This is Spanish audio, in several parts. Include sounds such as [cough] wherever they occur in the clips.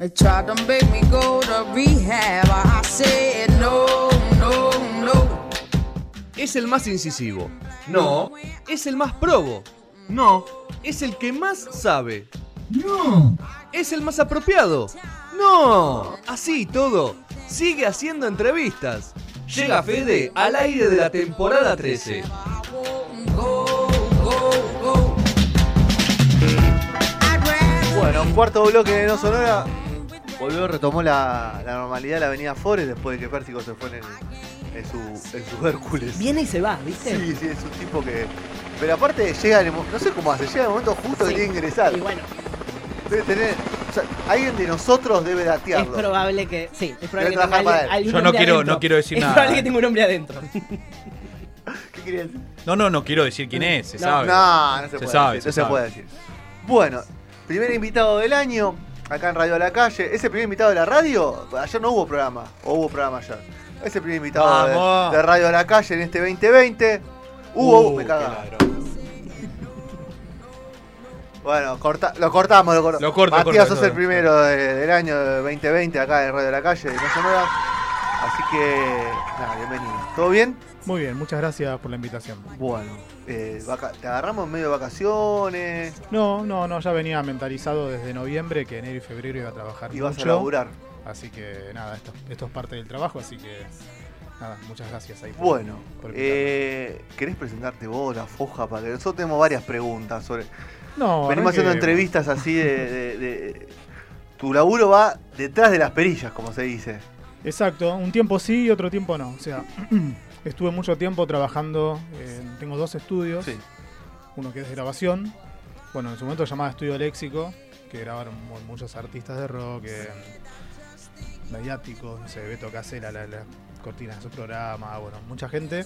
They tried to make me go to rehab. I said no, no, no. Es el más incisivo. No. Es el más probo. No. Es el que más sabe. No. Es el más apropiado. No. Así y todo. Sigue haciendo entrevistas. Llega Fede al aire de la temporada 13. Go, go, go. I'd rather Bueno, cuarto bloque de No Sonora. Volvió, retomó la, la normalidad de la avenida Forest después de que Pérsico se fue en, el- en su, en su Hércules. Viene y se va, ¿viste? Sí, sí, es un tipo que. Pero aparte llega en el mo- no sé cómo hace, llega en el momento justo que Sí. tiene que ingresar. Y bueno, Debe tener. o sea, alguien de nosotros debe es datearlo. probable que. Sí, es probable que trabajar tenga para alguien- él. algún Yo no hombre quiero- adentro. no quiero decir es nada. probable que tenga un hombre adentro. [laughs] ¿Qué quería decir? No, no, no quiero decir quién es, se No. sabe. No, no se, Se puede sabe, decir. se no se sabe. puede decir. Bueno, primer invitado del año, acá en Radio a la Calle. ¿Ese primer invitado de la radio? Ayer no hubo programa, o hubo programa ayer. Ese primer invitado de, de Radio a la Calle en este 2020. Hubo, Uh, me qué caga. ladrón. [laughs] Bueno, corta- lo cortamos, lo cortamos. Lo corto, Matías, corto, sos el primero de- del año de 2020 acá en Radio a la Calle, de No Sonora. Así que, nada, bienvenido. ¿Todo bien? Muy bien, muchas gracias por la invitación. Bueno, eh, vaca- te agarramos en medio de vacaciones. No, no, no, ya venía mentalizado desde noviembre que enero y febrero iba a trabajar Y vas a laburar. Así que nada, esto, esto es parte del trabajo, así que nada, muchas gracias ahí. por- Bueno, por eh, ¿querés presentarte vos, la foja? Para que nosotros tenemos varias preguntas sobre. no, Venimos haciendo entrevistas así de, de- de- Tu laburo va detrás de las perillas, como se dice. Exacto, un tiempo sí y otro tiempo no. O sea, [clears throat] estuve mucho tiempo trabajando, en- tengo dos estudios, Sí. uno que es de grabación, bueno, en su momento se llamaba Estudio Léxico, que grabaron mu- muchos artistas de rock, eh, mediáticos, no sé, Beto Casella, la, la cortina de su programa, bueno, mucha gente.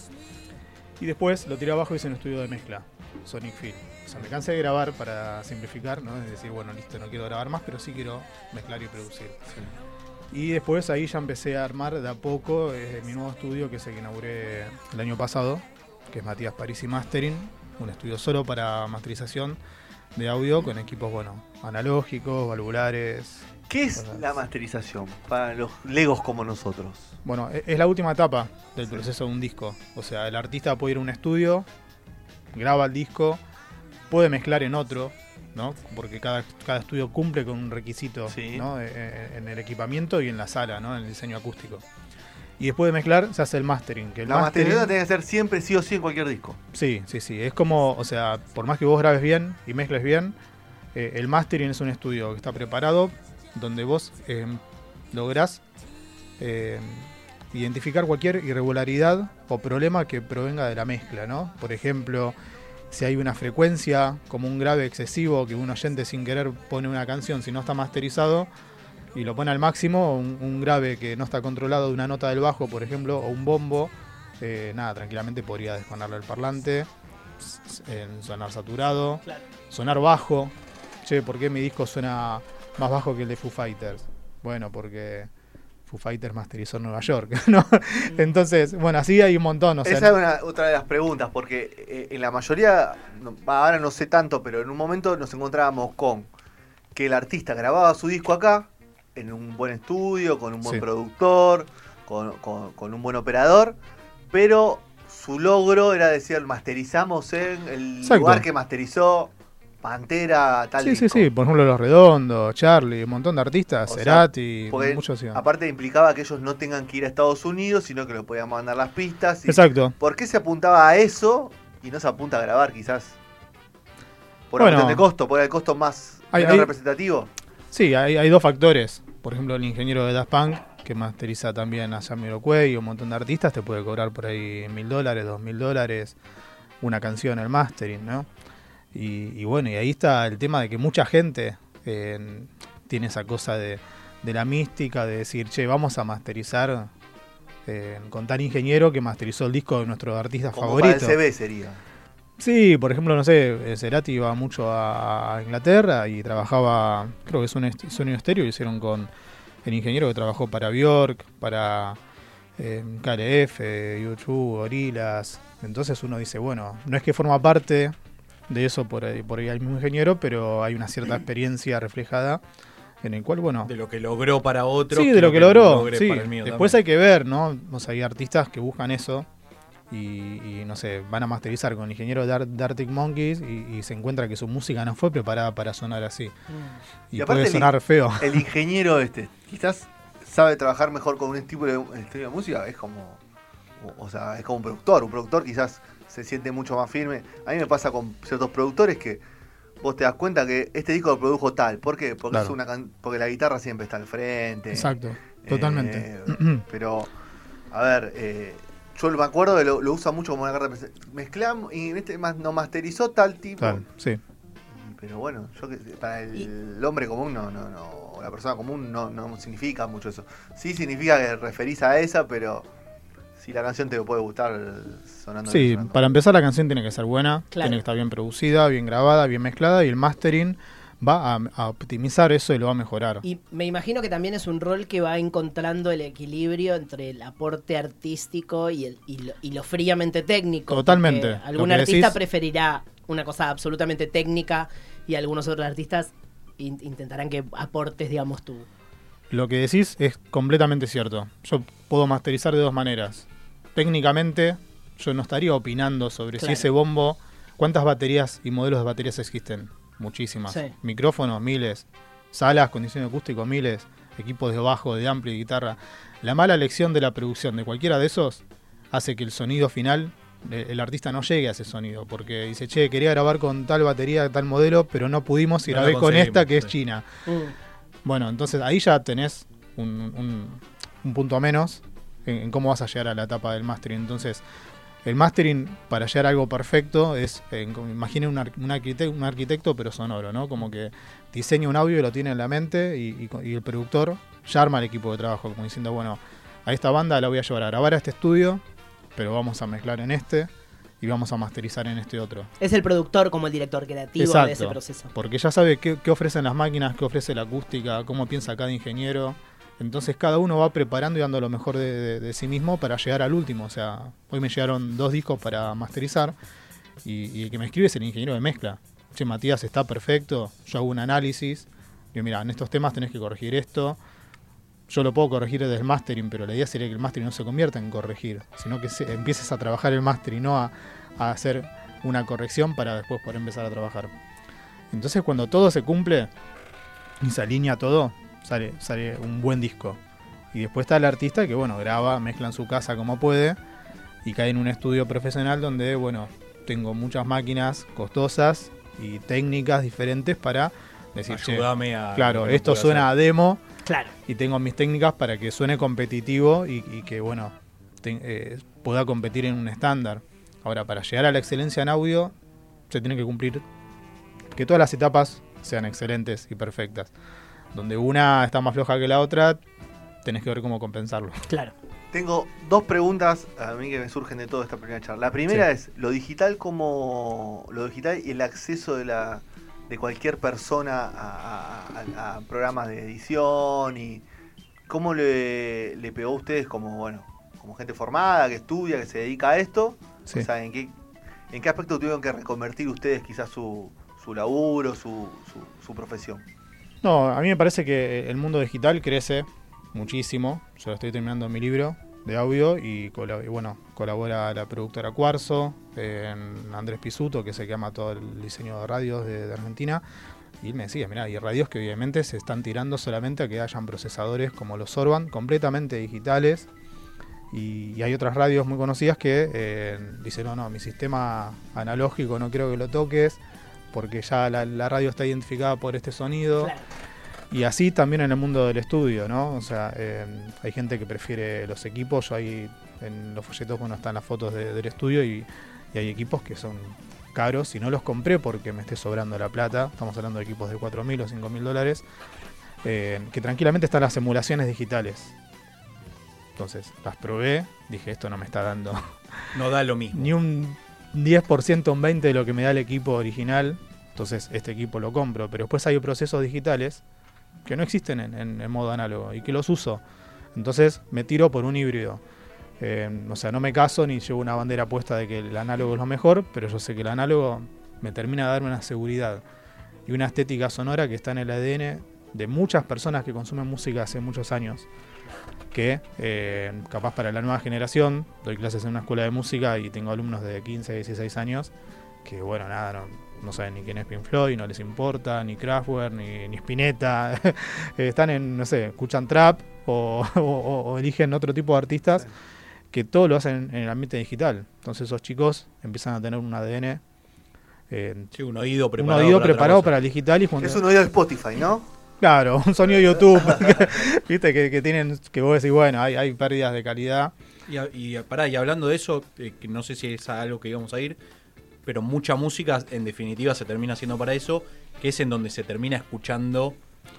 Y después lo tiré abajo y hice un estudio de mezcla, Sonic Film. O sea, me cansé de grabar para simplificar, ¿no? Es decir, bueno, listo, no quiero grabar más, pero sí quiero mezclar y producir. Y después ahí ya empecé a armar de a poco eh, mi nuevo estudio que es el que inauguré el año pasado, que es Matías Parisi Mastering, un estudio solo para masterización de audio con equipos, bueno, analógicos, valvulares. ¿Qué es Cosas. la masterización para los legos como nosotros? Bueno, e- es la última etapa del proceso de un disco. O sea, el artista puede ir a un estudio, graba el disco, puede mezclar en otro, ¿no? Porque cada, cada estudio cumple con un requisito Sí. ¿no? E- e- en el equipamiento y en la sala, ¿no? En el diseño acústico. Y después de mezclar se hace el mastering. Que el La mastering- masterización tiene que ser siempre sí o sí en cualquier disco. Sí, sí, sí. Es como, o sea, por más que vos grabes bien y mezcles bien, eh, el mastering es un estudio que está preparado donde vos eh, lográs eh, identificar cualquier irregularidad o problema que provenga de la mezcla, ¿no? Por ejemplo, si hay una frecuencia como un grave excesivo que un oyente sin querer pone una canción si no está masterizado y lo pone al máximo, un, un grave que no está controlado de una nota del bajo, por ejemplo, o un bombo, eh, nada, tranquilamente podría desconarle el parlante, en sonar saturado, Claro. sonar bajo. Che, ¿por qué mi disco suena más bajo que el de Foo Fighters? Bueno, porque Foo Fighters masterizó en Nueva York, [laughs] ¿no? Entonces, bueno, así hay un montón, o sea, Esa es una- otra de las preguntas, porque eh, en la mayoría, no- ahora no sé tanto, pero en un momento nos encontrábamos con que el artista grababa su disco acá, en un buen estudio, con un buen Sí. productor, con, con- con un buen operador, pero su logro era decir, masterizamos en el Exacto. lugar que masterizó Pantera, tal Sí, sí, disco. sí, por ejemplo Los Redondos, Charlie, un montón de artistas, O sea, Cerati, porque muchos sí. Aparte implicaba que ellos no tengan que ir a Estados Unidos, sino que lo podían mandar las pistas. y- Exacto. ¿Por qué se apuntaba a eso y no se apunta a grabar quizás? Por Bueno. cuestión de costo, por el costo más Hay- menos hay- representativo. Sí, hay, hay dos factores. Por ejemplo, el ingeniero de Daft Punk, que masteriza también a Jamiroquai y un montón de artistas, te puede cobrar por ahí mil dólares, dos mil dólares, una canción, el mastering, ¿no? Y, y bueno, y ahí está el tema de que mucha gente eh, tiene esa cosa de, de la mística, de decir, che, vamos a masterizar eh, con tal ingeniero que masterizó el disco de nuestro artista Como favorito. para el CB sería. Sí, por ejemplo, no sé, eh, Cerati iba mucho a Inglaterra y trabajaba, creo que es un sonido estéreo, lo hicieron con el ingeniero que trabajó para Bjork, para eh, KLF, YouTube, Gorillaz. Entonces uno dice, bueno, no es que forma parte de eso por ahí, por ahí el mismo ingeniero, pero hay una cierta experiencia reflejada en el cual, bueno, De lo que logró para otro. Sí, de lo que logró. logré sí. para el mío Después también. hay que ver, ¿no? O sea, hay artistas que buscan eso y, y, no sé, van a masterizar con el ingeniero de, Ar- de Arctic Monkeys y, y se encuentra que su música no fue preparada para sonar así. Y, Y puede el- sonar feo. El ingeniero este, quizás sabe trabajar mejor con un tipo de, un estilo de música, es como. O, o sea, es como un productor. Un productor quizás se siente mucho más firme. A mí me pasa con ciertos productores que vos te das cuenta que este disco lo produjo tal. ¿Por qué? Porque, Claro. es una can- porque la guitarra siempre está al frente. Exacto, Eh, totalmente. [clears throat] pero, a ver, eh, yo me acuerdo de lo, lo usa mucho como una carta Mezclamos y este más no masterizó tal tipo. Tal, sí. Pero bueno, yo que para el hombre común no, no, no, o la persona común no, no significa mucho eso. Sí significa que referís a esa, pero si la canción te puede gustar sonando. Sí, sonando. para empezar la canción tiene que ser buena, Claro. tiene que estar bien producida, bien grabada, bien mezclada y el mastering va a, a optimizar eso y lo va a mejorar. Y me imagino que también es un rol que va encontrando el equilibrio entre el aporte artístico y, el, y, lo, y lo fríamente técnico. Totalmente. Algún artista decís- preferirá una cosa absolutamente técnica y algunos otros artistas in- intentarán que aportes, digamos, tú. Lo que decís es completamente cierto. Yo puedo masterizar de dos maneras. Técnicamente, yo no estaría opinando sobre si ese bombo, cuántas baterías y modelos de baterías existen. Muchísimas. Sí. Micrófonos, miles. Salas, condiciones acústico, miles. Equipos de bajo, de ampli, de guitarra. La mala elección de la producción de cualquiera de esos hace que el sonido final, eh, el artista no llegue a ese sonido. Porque dice, che, quería grabar con tal batería, tal modelo, pero no pudimos y No grabé con esta que es china. Mm. Bueno, entonces ahí ya tenés un, un- un punto menos en, en cómo vas a llegar a la etapa del mastering. Entonces, el mastering para llegar a algo perfecto es, eh, imaginen un, un arquitecto, un arquitecto pero sonoro, ¿no? Como que diseña un audio y lo tiene en la mente y, y y el productor ya arma el equipo de trabajo, como diciendo, bueno, a esta banda la voy a llevar a grabar a este estudio, pero vamos a mezclar en este y vamos a masterizar en este otro. Es el productor como el director creativo Exacto. de ese proceso. Porque ya sabe qué, qué ofrecen las máquinas, qué ofrece la acústica, cómo piensa cada ingeniero. Entonces cada uno va preparando y dando lo mejor de, sí mismo para llegar al último. O sea, hoy me llegaron dos discos para masterizar y, el que me escribe es el ingeniero de mezcla. Che, Matías, está perfecto, yo hago un análisis. Digo, mira, en estos temas tenés que corregir esto. Yo lo puedo corregir desde el mastering, pero la idea sería que el mastering no se convierta en corregir, sino que empieces a trabajar el mastering, no a hacer una corrección para después poder empezar a trabajar. Entonces cuando todo se cumple y se alinea todo, sale, sale un buen disco. Y después está el artista que, bueno, graba, mezcla en su casa como puede y cae en un estudio profesional donde, bueno, tengo muchas máquinas costosas y técnicas diferentes para decir, "Che, Ayúdame a. claro, esto suena a hacer". demo Claro. y tengo mis técnicas para que suene competitivo y, y que, bueno, te- eh, pueda competir en un estándar. Ahora, para llegar a la excelencia en audio, se tiene que cumplir que todas las etapas sean excelentes y perfectas. Donde una está más floja que la otra, tenés que ver cómo compensarlo. Claro. Tengo dos preguntas a mí que me surgen de toda esta primera charla. La primera es lo digital como lo digital y el acceso de la de cualquier persona a, a- a- a programas de edición y cómo le, le pegó a ustedes como bueno como gente formada que estudia que se dedica a esto. Sí. O sea, ¿en qué en qué aspecto tuvieron que reconvertir ustedes quizás su, su laburo, su, su, su profesión? No, a mí me parece que el mundo digital crece muchísimo. Yo estoy terminando mi libro de audio y, bueno, colabora la productora Cuarzo, eh, Andrés Pisuto, que es el que ama todo el diseño de radios de, Argentina. Y él me decía, mira, hay radios que obviamente se están tirando solamente a que hayan procesadores como los Orban, completamente digitales. Y, hay otras radios muy conocidas que eh, dicen, no, no, mi sistema analógico no quiero que lo toques, porque ya la, la radio está identificada por este sonido. Claro. Y así también en el mundo del estudio, ¿no? O sea, eh, hay gente que prefiere los equipos. Yo ahí en los folletos, bueno, están las fotos de- del estudio y, y hay equipos que son caros y no los compré porque me esté sobrando la plata. Estamos hablando de equipos de 4.000 o 5.000 dólares. eh, que tranquilamente están las emulaciones digitales. Entonces, las probé. Dije, esto no me está dando No da lo mismo. ni un 10%, un 20% de lo que me da el equipo original. Entonces, este equipo lo compro. Pero después hay procesos digitales que no existen en, en- modo análogo y que los uso. Entonces, me tiro por un híbrido. Eh, o sea, no me caso ni llevo una bandera puesta de que el análogo es lo mejor, pero yo sé que el análogo me termina de darme una seguridad y una estética sonora que está en el ADN de muchas personas que consumen música hace muchos años. Que eh, capaz para la nueva generación, doy clases en una escuela de música y tengo alumnos de 15, 16 años que, bueno, nada, no, no saben ni quién es Pink Floyd, no les importa, ni Kraftwerk, ni, ni Spinetta. [laughs] Están en, no sé, escuchan trap [laughs] o, o- o eligen otro tipo de artistas Sí. que todo lo hacen en el ambiente digital. Entonces esos chicos empiezan a tener un ADN, eh, Sí, un oído un preparado. oído para preparado para el digital y cuando- Es un oído de Spotify, ¿no? Claro, un sonido YouTube, [laughs] viste, que, que tienen, que vos decís, bueno, hay, hay pérdidas de calidad. Y, y, pará, y hablando de eso, eh, que no sé si es algo que íbamos a ir, pero mucha música en definitiva se termina haciendo para eso, que es en donde se termina escuchando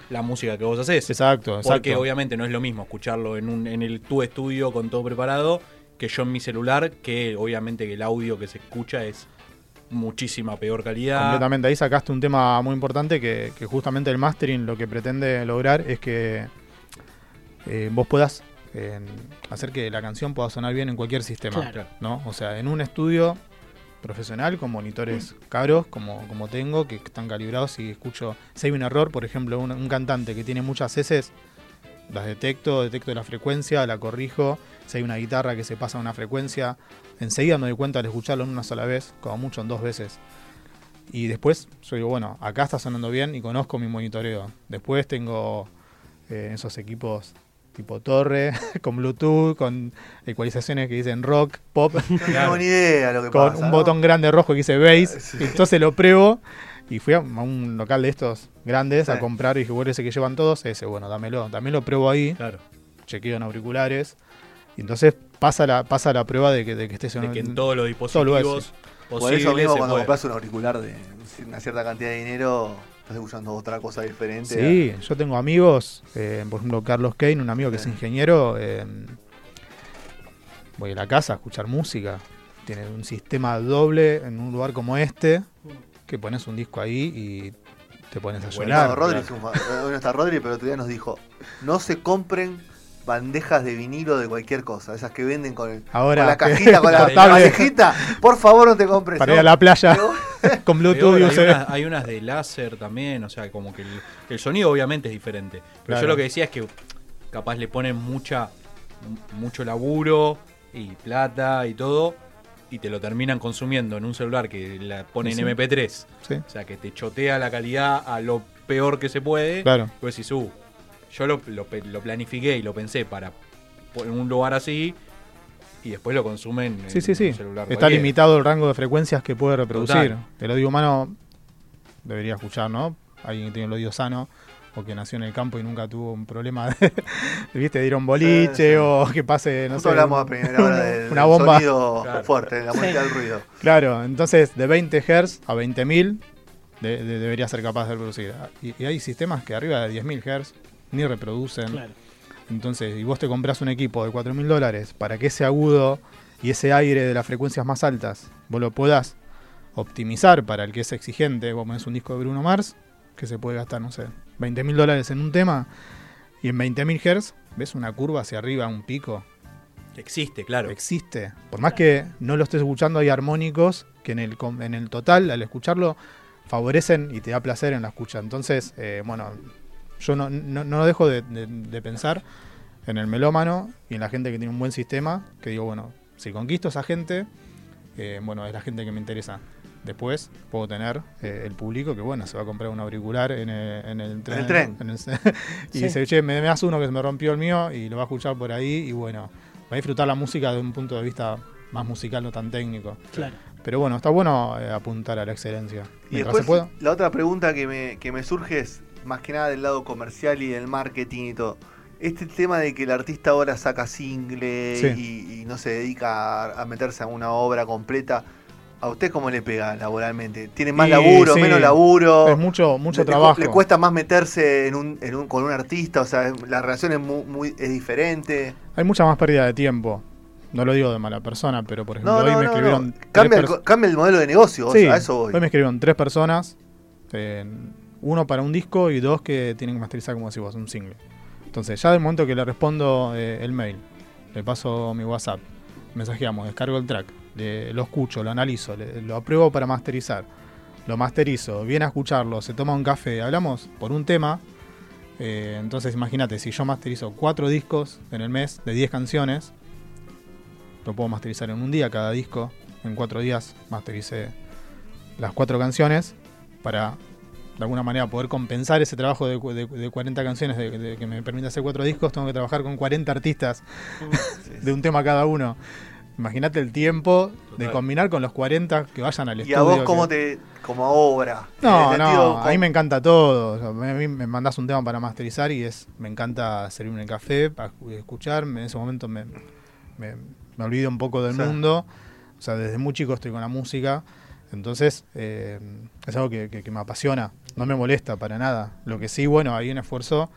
la música que vos haces. Exacto, exacto. Porque obviamente no es lo mismo escucharlo en, un, en el tu estudio con todo preparado que yo en mi celular, que obviamente que el audio que se escucha es muchísima peor calidad. Completamente, ahí sacaste un tema muy importante que, que justamente el mastering lo que pretende lograr es que eh, vos puedas eh, hacer que la canción pueda sonar bien en cualquier sistema. Claro. ¿no? O sea, en un estudio profesional con monitores caros como, como tengo, que están calibrados y escucho, si hay un error, por ejemplo, un, un cantante que tiene muchas heces, las detecto, detecto la frecuencia, la corrijo, si hay una guitarra que se pasa a una frecuencia, enseguida me doy cuenta al escucharlo en una sola vez, como mucho en dos veces. Y después yo digo, bueno, acá está sonando bien y conozco mi monitoreo. Después tengo eh, esos equipos tipo torre, [laughs] con Bluetooth, con ecualizaciones que dicen rock, pop, No [laughs] tengo ni idea lo que con pasa. un ¿no? botón grande rojo que dice bass. Sí. Entonces lo pruebo y fui a un local de estos grandes a comprar y dije, bueno, ese que llevan todos, ese, bueno, dámelo. También lo pruebo ahí, Claro. chequeo en auriculares. Y entonces pasa la, pasa la prueba de que, de que esté De sonando. que en todos los Todo lo dispositivos Por eso mismo cuando puede. compras un auricular de una cierta cantidad de dinero, estás escuchando otra cosa diferente. Sí, yo tengo amigos, eh, por ejemplo Carlos Kane, un amigo que es ingeniero, eh, voy a la casa a escuchar música, tiene un sistema doble en un lugar como este, que pones un disco ahí y te pones a Bueno, llorar. No, Rodri, es un fa- eh, no está Rodri, pero otro día nos dijo, no se compren bandejas de vinilo de cualquier cosa, esas que venden con, el- Ahora con la cajita, con la valijita. Por favor, no te compres. Para ir a la playa [laughs] con Bluetooth y hay, unas, hay unas de láser también, o sea, como que el, el sonido obviamente es diferente. Pero Claro. yo lo que decía es que capaz le ponen mucha mucho laburo y plata y todo y te lo terminan consumiendo en un celular que la pone Sí. en MP3. Sí, O sea, que te chotea la calidad a lo peor que se puede. claro. Pues decís, uh, yo lo, lo planifiqué y lo pensé para poner un lugar así y después lo consumen en Sí, sí, sí. un celular Está limitado el rango de frecuencias que puede reproducir. Total. El odio humano debería escuchar, ¿no? Alguien que tiene el oído sano o que nació en el campo y nunca tuvo un problema de, ¿viste? de ir a un boliche Sí, sí. o que pase, no Justo sé, hablamos a primera hora del, una bomba. sonido Claro. fuerte, de la música del ruido. Claro, entonces de 20 Hz a 20.000 de- de- debería ser capaz de reproducir. Y, y hay sistemas que arriba de 10.000 Hz ni reproducen. Claro. Entonces, y vos te compras un equipo de 4.000 dólares para que ese agudo y ese aire de las frecuencias más altas vos lo puedas optimizar para el que es exigente. Vos pones un disco de Bruno Mars que se puede gastar, no sé, 20.000 dólares en un tema y en 20.000 Hz ves una curva hacia arriba, un pico. Existe, claro. Existe. Por más que no lo estés escuchando, hay armónicos que en el, com- en el total, al escucharlo, favorecen y te da placer en la escucha. Entonces, eh, bueno, yo no, no, no dejo de, de- de pensar en el melómano y en la gente que tiene un buen sistema, que digo, bueno, si conquisto a esa gente, eh, bueno, es la gente que me interesa. Después puedo tener eh, el público que, bueno, se va a comprar un auricular en el, en el tren. el tren. en el- [laughs] y Sí. dice, che, me, me das uno que se me rompió el mío y lo va a escuchar por ahí y bueno, va a disfrutar la música de un punto de vista más musical, no tan técnico. Claro. Pero bueno, está bueno eh, apuntar a la excelencia. Y después, se pueda. la otra pregunta que me, que me surge es más que nada del lado comercial y del marketing y todo. Este tema de que el artista ahora saca single Sí. y, y no se dedica a, a meterse a una obra completa, ¿a usted cómo le pega laboralmente? ¿Tiene más laburo, sí, menos laburo? Es mucho, mucho le, trabajo. Le cuesta más meterse en un, en un- con un artista, o sea, la relación es, muy, muy- es diferente. Hay mucha más pérdida de tiempo. No lo digo de mala persona, pero por ejemplo, No, hoy no, me no, escribieron. Cambia, el, cambia modelo de negocio, o sea, a eso voy. hoy me escribieron tres personas. eh, uno para un disco y dos que tienen que masterizar, como decís vos, un single. Entonces, ya del momento que le respondo eh, el mail, le paso mi WhatsApp, mensajeamos, descargo el track, le- lo escucho, lo analizo, le- lo apruebo para masterizar, lo masterizo, viene a escucharlo, se toma un café, hablamos por un tema Eh, entonces imagínate, si yo masterizo cuatro discos en el mes de 10 canciones, lo puedo masterizar en un día cada disco. En cuatro días mastericé las cuatro canciones para de alguna manera poder compensar ese trabajo de, de- de 40 canciones de, de que me permite hacer cuatro discos, tengo que trabajar con 40 artistas [laughs] de un tema cada uno. Imagínate el tiempo de combinar con los 40 que vayan al ¿Y estudio. a vos que- cómo te. como obra? No, no, a mí me encanta todo. O sea, a mí me mandás un tema para masterizar y es me encanta servirme el café, para escuchar. En ese momento me, me, me olvido un poco del mundo. O sea, desde muy chico estoy con la música. Entonces, eh, es algo que, que- que me apasiona. No me molesta para nada. Lo que sí, bueno, hay un esfuerzo.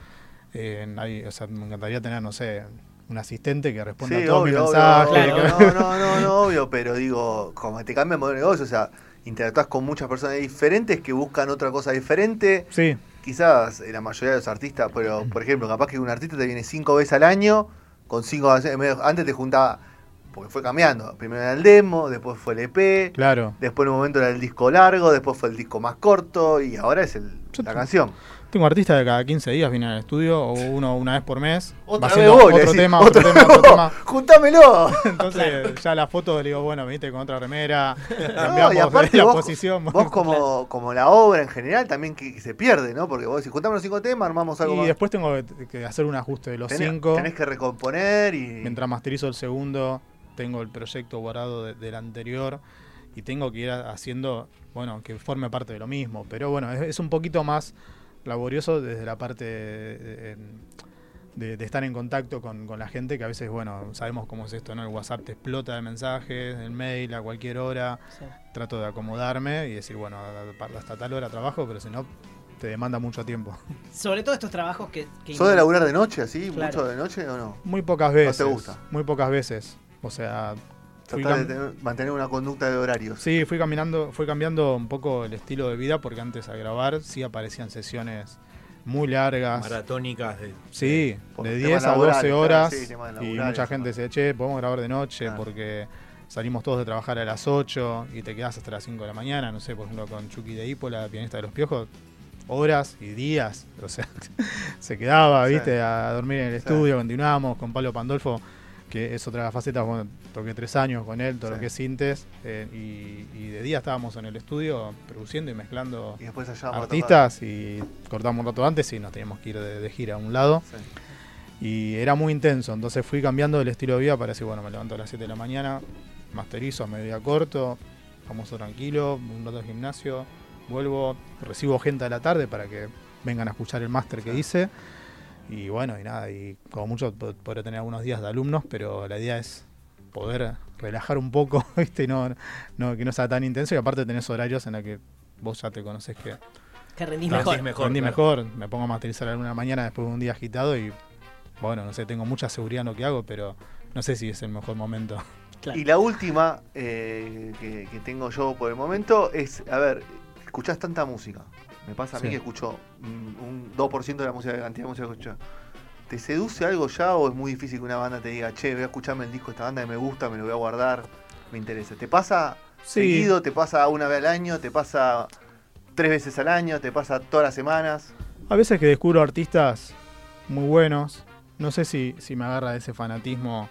eh, hay- o sea, me encantaría tener, no sé, un asistente que responda Sí, a todos obvio, mis mensajes. obvio, no, no, no, no, obvio, pero digo, como te cambia el modelo de negocio, o sea, interactúas con muchas personas diferentes que buscan otra cosa diferente. Sí, Quizás eh, la mayoría de los artistas, pero por ejemplo, capaz que un artista te viene cinco veces al año, con cinco antes te juntaba, porque fue cambiando. Primero era el demo, después fue el EP, claro. después en un momento era el disco largo, después fue el disco más corto y ahora es el, la canción. Tengo artistas de cada 15 días vienen al estudio, o uno una vez por mes. Otra va vez haciendo vos, le otro tema, otro tema, otro tema. ¡Juntámelo! [laughs] Entonces ya la foto le digo, bueno, viniste con otra remera, [laughs] No, cambiamos y aparte la vos, posición. vos como, como la obra en general también que, que se pierde, ¿no? Porque vos decís, juntamos los cinco temas, armamos algo y más. después tengo que, que hacer un ajuste de los tenés, cinco. tenés que recomponer y... Mientras masterizo el segundo, tengo el proyecto guardado de- del anterior y tengo que ir haciendo, bueno, que forme parte de lo mismo. Pero bueno, es, es un poquito más laborioso desde la parte de, de- de estar en contacto con, con la gente, que a veces, bueno, sabemos cómo es esto, ¿no? El WhatsApp te explota de mensajes, el mail a cualquier hora. Sí. Trato de acomodarme y decir, bueno, hasta tal hora trabajo, pero si no, te demanda mucho tiempo. [laughs] Sobre todo estos trabajos que... que ¿Sos de laburar de noche, así? Claro. ¿Mucho de noche o no? Muy pocas veces. gusta? Muy pocas veces. O sea, Tratar de mantener una conducta de horarios. Sí, fui caminando, fui cambiando un poco el estilo de vida porque antes a grabar sí aparecían sesiones muy largas. Maratónicas de. Sí, de temas 10 a 12 laborales, horas. claro, sí, temas y mucha gente además. dice, che, podemos grabar de noche Claro. porque salimos todos de trabajar a las 8 y te quedas hasta las 5 de la mañana. No sé, por ejemplo, con Chucky de Hípola, pianista de los piojos, horas y días. O sea, [laughs] se quedaba, Sí. viste, a dormir en el Sí. estudio. Continuamos con Pablo Pandolfo, que es otra faceta. Bueno, toqué tres años con él, todo lo Sí. que es sintes. eh, y, y de día estábamos en el estudio produciendo y mezclando Y después artistas y cortamos un rato antes y nos teníamos que ir de, de gira a un lado. Sí. Y era muy intenso, entonces fui cambiando el estilo de vida para decir, bueno, me levanto a las 7 de la mañana, masterizo a mediodía corto, famoso tranquilo, un rato de gimnasio, vuelvo, recibo gente a la tarde para que vengan a escuchar el máster que Sí. hice. Y bueno, y nada, y como mucho po- podré tener algunos días de alumnos, pero la idea es poder relajar un poco, [laughs] ¿viste? Y no, no, que no sea tan intenso. Y aparte tenés horarios en los que vos ya te conoces que Que rendís Rendís mejor. mejor. rendí claro. mejor, me pongo a masterizar alguna mañana después de un día agitado y bueno, no sé, tengo mucha seguridad en lo que hago, pero no sé si es el mejor momento. [laughs] Claro. Y la última eh, que, que tengo yo por el momento es, a ver, escuchás tanta música. Me pasa a mí Sí. que escucho mm, un 2% de la música, de la cantidad de música que escucho. ¿Te seduce algo ya o es muy difícil que una banda te diga, che, voy a escucharme el disco de esta banda que me gusta, me lo voy a guardar, me interesa? ¿Te pasa Sí. seguido? ¿Te pasa una vez al año? ¿Te pasa tres veces al año? ¿Te pasa todas las semanas? A veces que descubro artistas muy buenos, no sé si, si me agarra ese fanatismo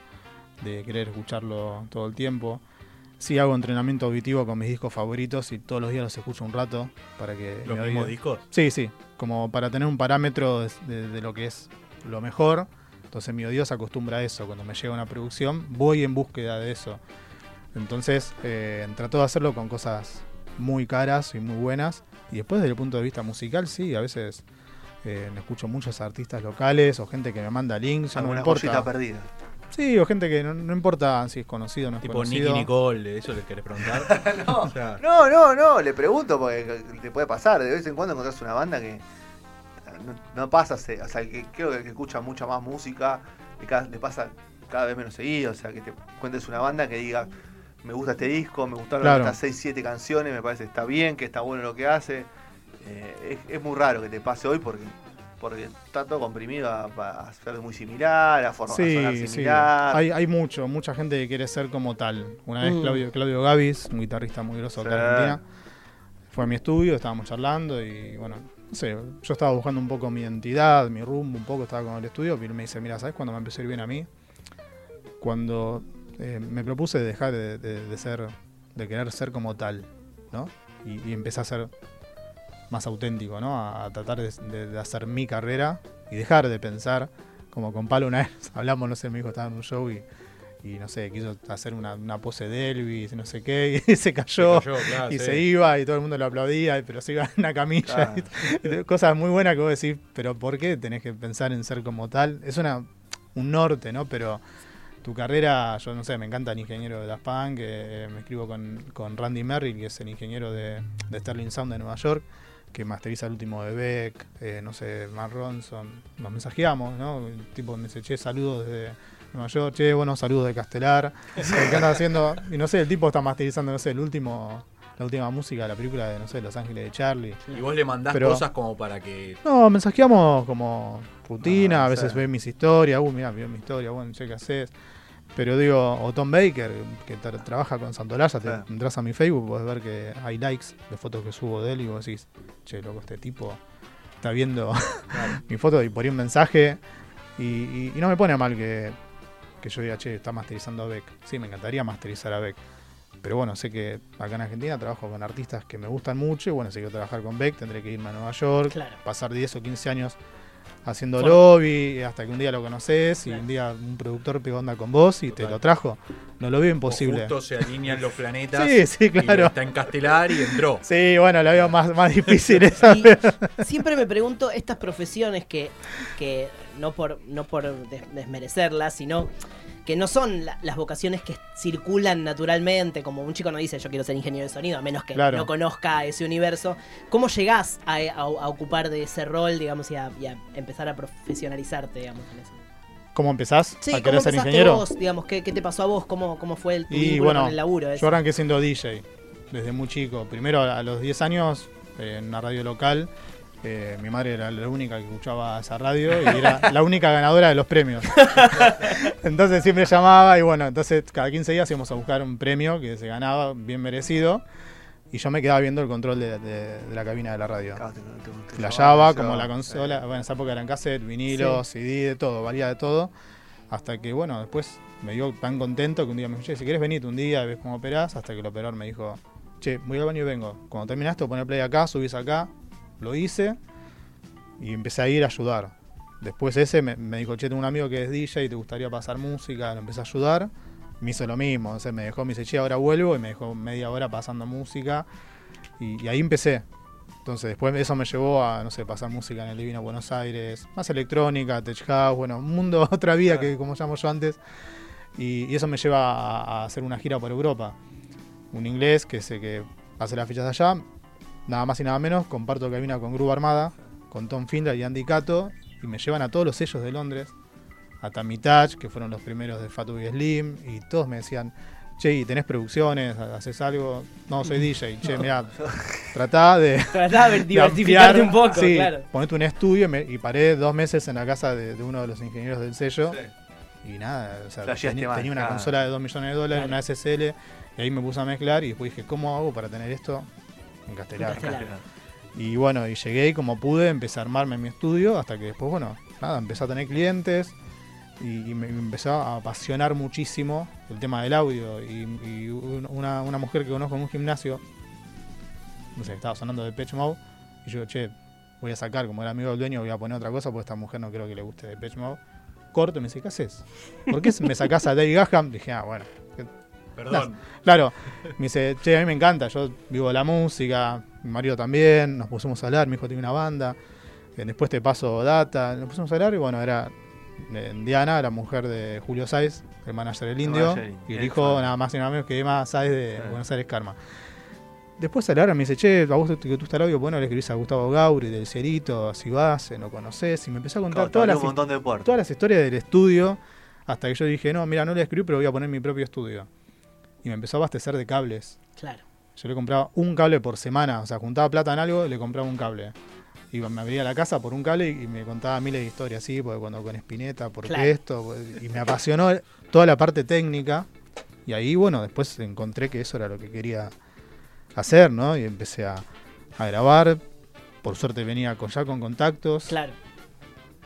de querer escucharlo todo el tiempo. Sí hago entrenamiento auditivo con mis discos favoritos y todos los días los escucho un rato para que Los mi mismos discos. Sí, sí, como para tener un parámetro de, de- de lo que es lo mejor. Entonces mi oído se acostumbra a eso. Cuando me llega una producción, voy en búsqueda de eso. Entonces eh, trato de hacerlo con cosas muy caras y muy buenas. Y después desde el punto de vista musical, sí, a veces eh, escucho muchos artistas locales o gente que me manda links, no me Alguna importa. perdida. Sí, o gente que no, no importa si es conocido o no es Tipo conocido. Nicky Nicole, ¿eso les querés preguntar? [laughs] O sea, No, no, no, le pregunto porque te puede pasar. De vez en cuando encontrás una banda que no, no pasa, se- o sea, que creo que el que escucha mucha más música le, pasa cada vez menos seguido. O sea, que te cuentes una banda que diga, me gusta este disco, me gustaron Claro. estas 6, 7 canciones, me parece que está bien, que está bueno lo que hace. Eh, es, es muy raro que te pase hoy porque porque está todo comprimido a, a ser muy similar, a, forma, a sonar Sí, sí. similar. Hay, hay mucho, mucha gente que quiere ser como tal. Una vez Mm. Claudio, Claudio Gavis, un guitarrista muy acá en Sí. Argentina, fue a mi estudio, estábamos charlando y bueno, no sé, yo estaba buscando un poco mi identidad, mi rumbo, un poco estaba con el estudio, y él me dice, mira, ¿sabes cuándo me empezó a ir bien a mí? Cuando eh, me propuse dejar de, de- de ser, de querer ser como tal, ¿no? Y, y empecé a ser más auténtico, ¿no? A, a tratar de, de- de hacer mi carrera y dejar de pensar, como con Palo una [laughs] vez hablamos, no sé, mi hijo estaba en un show y, y no sé, quiso hacer una, una pose de Elvis, no sé qué, [laughs] y se cayó, Se cayó, claro, y sí. se iba y todo el mundo lo aplaudía, pero se iba en una camilla. y- cosas muy buenas que vos decís, pero ¿por qué tenés que pensar en ser como tal? Es una un norte, ¿no? Pero tu carrera, yo no sé, me encanta el ingeniero de Daft Punk, eh, me escribo con, con Randy Merrill, que es el ingeniero de, de Sterling Sound de Nueva York, que masteriza el último de Beck, eh, no sé, Mark Ronson, nos mensajeamos, ¿no? El tipo me dice, che, saludos desde Nueva York, che, buenos saludos de Castelar, [laughs] ¿qué andas haciendo? Y no sé, el tipo está masterizando, no sé, el último, la última música de la película de, no sé, Los Ángeles de Charlie. Y vos le mandás Pero- cosas como para que. No, mensajeamos como rutina, Ah, a veces ve mis historias, uh, mira, vio mi historia, bueno, che, ¿qué haces? Pero digo, o Tom Baker, que tra- trabaja con Santolaya, te Claro. entras a mi Facebook, podés ver que hay likes de fotos que subo de él y vos decís, che, loco, este tipo está viendo [laughs] mi foto y por ahí un mensaje y, y- y no me pone a mal que, que yo diga, che, está masterizando a Beck. Sí, me encantaría masterizar a Beck. Pero bueno, sé que acá en Argentina trabajo con artistas que me gustan mucho y bueno, si quiero trabajar con Beck tendré que irme a Nueva York, Claro. pasar 10 o 15 años haciendo Bueno. lobby hasta que un día lo conoces y Claro. un día un productor pegó onda con vos y te lo trajo. No lo veo o imposible. Justo se alinean los planetas. Sí, sí, y claro. está en Castelar y entró. Sí, bueno, lo veo más, más difícil [laughs] esa. Y siempre me pregunto estas profesiones que, que no por no por des- desmerecerlas, sino que no son la- las vocaciones que circulan naturalmente, como un chico no dice yo quiero ser ingeniero de sonido, a menos que Claro. no conozca ese universo. ¿Cómo llegás a, a- a ocupar de ese rol, digamos, y a, y a empezar a profesionalizarte, digamos, en eso? ¿Cómo empezás Sí, a ¿cómo querer ser empezaste ingeniero? vos, digamos, ¿qué, qué te pasó a vos? ¿Cómo, cómo fue el, tu Y bueno, con el laburo? ese? Yo arranqué siendo DJ desde muy chico. Primero a los 10 años eh, en una radio local. Eh, mi madre era la única que escuchaba esa radio y era [laughs] la única ganadora de los premios. [laughs] entonces siempre llamaba y bueno, entonces cada 15 días íbamos a buscar un premio que se ganaba bien merecido y yo me quedaba viendo el control de, de- de la cabina de la radio. Claro, te- te- te- Flayaba te- como la consola, bueno, en esa época eran cassette, vinilo, CD, de todo, valía de todo. Hasta que, bueno, después me dio tan contento que un día me dijo, che, si querés venite un día, ves cómo operás, hasta que el operador me dijo, che, voy al baño y vengo. Cuando terminaste, poner play acá, subís acá, lo hice y empecé a ir a ayudar. Después ese me, me dijo, che, tengo un amigo que es DJ y te gustaría pasar música, lo empecé a ayudar. Me hizo lo mismo, o sea, me dejó, me dice, che, ahora vuelvo y me dejó media hora pasando música. Y, y ahí empecé. Entonces después eso me llevó a, no sé, pasar música en el Divino Buenos Aires, más electrónica, tech house, bueno, un mundo, [laughs] otra vida que como llamo yo antes. Y, y eso me lleva a, a hacer una gira por Europa. Un inglés que sé que hace las fichas allá, nada más y nada menos, comparto cabina con Groove Armada, con Tom Findler y Andy Cato, y me llevan a todos los sellos de Londres, a Tammy Touch, que fueron los primeros de Fatboy Slim, y todos me decían, che, ¿y tenés producciones? ¿Haces algo? No, soy [laughs] DJ. Che, mirá, tratá de, [laughs] Tratá de diversificarte un poco, sí, claro. Ponete un estudio y, me- y paré dos meses en la casa de, de uno de los ingenieros del sello. Y nada, o sea, tenía, más, tenía una claro. consola de 2 millones de dólares, Claro. una SSL, y ahí me puse a mezclar y después dije, ¿cómo hago para tener esto en castellano? En castellano. Y bueno, y llegué y como pude, empecé a armarme en mi estudio hasta que después, bueno, nada, empecé a tener clientes y, y me, me empezó a apasionar muchísimo el tema del audio. Y, y un- una, una mujer que conozco en un gimnasio, no sé, estaba sonando de Pitch Mode, y yo, che, voy a sacar, como era amigo del dueño, voy a poner otra cosa, porque esta mujer no creo que le guste de Pitch Mode. Corto y me dice, ¿qué haces? ¿Por qué me sacás a Dave Gaham? Dije, ah, bueno, Perdón. Claro, me dice, che, a mí me encanta, yo vivo de la música, mi marido también, nos pusimos a hablar, mi hijo tiene una banda, eh, después te paso data, nos pusimos a hablar y bueno, era eh, Diana, la mujer de Julio Sáez, el manager del El Indio, manager, y el el hijo nada más y nada menos que Emma Sáez de. Buenos Aires Karma. Después a la hora me dice, che, a vos que tú estás al audio, bueno, le escribís a Gustavo Gauri del Cielito, si vas, eh, no conocés, y me empezó a contar Claro, todas las todas las historias del estudio, hasta que yo dije, no, mira, no le escribí, pero voy a poner mi propio estudio. Y me empezó a abastecer de cables. Claro. Yo le compraba un cable por semana, o sea, juntaba plata en algo y le compraba un cable. Iba, me abría la casa por un cable y me contaba miles de historias, sí, porque cuando con Spinetta, porque Claro. esto, pues, y me apasionó toda la parte técnica. Y ahí, bueno, después encontré que eso era lo que quería hacer, ¿no? Y empecé a, a grabar por suerte venía con, ya con contactos. Claro.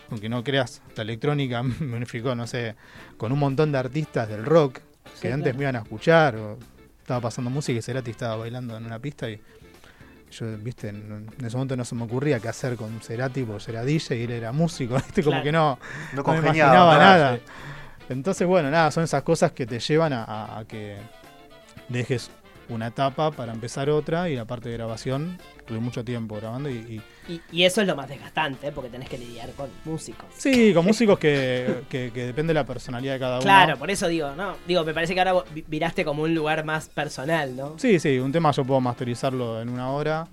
Aunque no creas, la electrónica [laughs] me unificó, no sé, con un montón de artistas del rock que Sí, antes claro. me iban a escuchar. O estaba pasando música y Cerati estaba bailando en una pista y yo, viste, en, en ese momento no se me ocurría qué hacer con Cerati porque era DJ y él era músico, [laughs] viste, como que no, No no me congeniaba. imaginaba nada. nada. Entonces, bueno, nada, son esas cosas que te llevan a, a- a que dejes una etapa para empezar otra y la parte de grabación, tuve mucho tiempo grabando y, y- Y, y eso es lo más desgastante, porque tenés que lidiar con músicos. sí, con músicos que, que- que depende de la personalidad de cada uno. Claro, por eso digo, ¿no? Digo, me parece que ahora viraste como un lugar más personal, ¿no? Sí, sí, un tema yo puedo masterizarlo en una hora,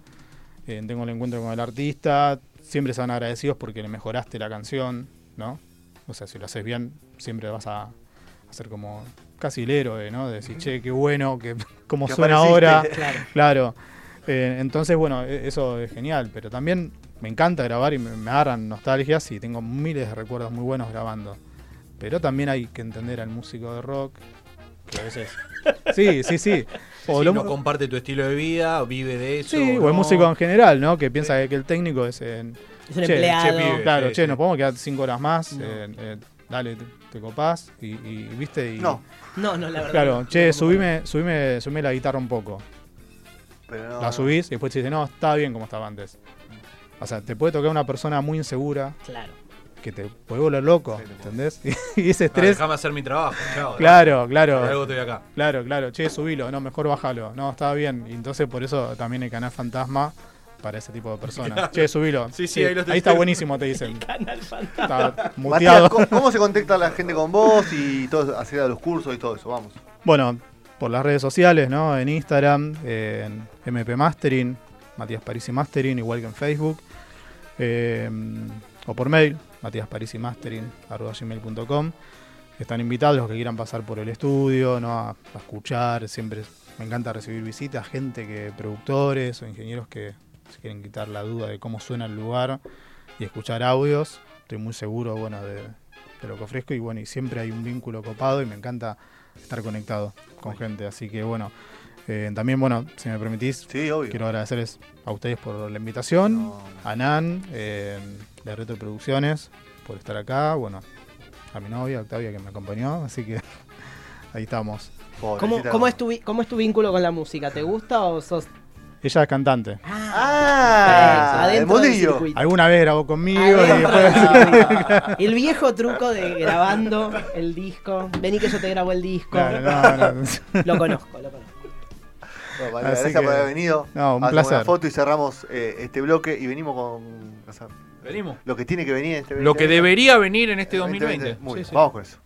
eh, tengo el encuentro con el artista, siempre se van agradecidos porque le mejoraste la canción, ¿no? O sea, si lo haces bien, siempre vas a, a ser como casi el héroe, ¿no? De decir, che, qué bueno, que [laughs] cómo Que suena apareciste. ahora. [laughs] Claro. Claro. Eh, entonces, bueno, e- eso es genial, pero también me encanta grabar y me, me agarran nostalgias y tengo miles de recuerdos muy buenos grabando. Pero también hay que entender al músico de rock, que a veces... [laughs] Sí, sí, sí. O Si lo- no comparte tu estilo de vida, vive de eso. Sí, o no. el músico en general, ¿no? Que piensa que el técnico es en... Es un Che, empleado. che, pibe. Claro, sí, che, sí. nos podemos quedar cinco horas más, No. eh, eh, dale, te, te copás y, y, viste y... No, No, no, la verdad. Claro, no. che, No, subime, subime, subime la guitarra un poco. pero no. la subís y después te dice, no, está bien como estaba antes. O sea, te puede tocar una persona muy insegura Claro. que te puede volver loco, Sí. ¿entendés? [laughs] Y ese Ah, estrés... déjame hacer mi trabajo. chao. claro, Por algo claro, estoy acá. claro, claro. Che, subilo, no, mejor bájalo. No, estaba bien. Y entonces por eso también el canal fantasma para ese tipo de personas. Che, subilo. Sí, sí, ahí está buenísimo, te dicen. [laughs] Canal. Está Matías, muteado. ¿cómo, cómo se contacta la gente con vos y todo, hacer los cursos y todo eso? Vamos. Bueno, por las redes sociales, ¿no? En Instagram, en MP Mastering, Matías Parisi Mastering, igual que en Facebook. Eh, o por mail, matíasparisymastering.com. Están invitados los que quieran pasar por el estudio, ¿no? A, a escuchar. Siempre me encanta recibir visitas, gente que, productores o ingenieros que se quieren quitar la duda de cómo suena el lugar y escuchar audios. Estoy muy seguro, bueno, de, de lo que ofrezco y bueno, y siempre hay un vínculo copado y me encanta estar conectado con gente. Así que bueno, eh, también bueno, si me permitís, Sí, obvio. quiero agradecerles a ustedes por la invitación, No, a Nan, eh, de Reto Producciones, por estar acá, bueno, a mi novia Octavia que me acompañó, así que [laughs] ahí estamos. ¿Cómo, cómo, es tu, ¿Cómo es tu vínculo con la música? ¿Te gusta o sos.? Ella es cantante. Ah, el adentro del mundillo. Alguna vez grabó conmigo y después... [laughs] El viejo truco de grabando el disco. Vení que yo te grabo el disco. Claro, no, no. [laughs] Lo conozco, lo conozco. María, Así gracias por que- haber venido. No, un Hacemos placer. una foto y cerramos eh, este bloque y venimos con o sea, Venimos. lo que tiene que venir en este Lo que 2020. debería venir en este 2020. 2020. Muy Sí, bien, sí. vamos con eso.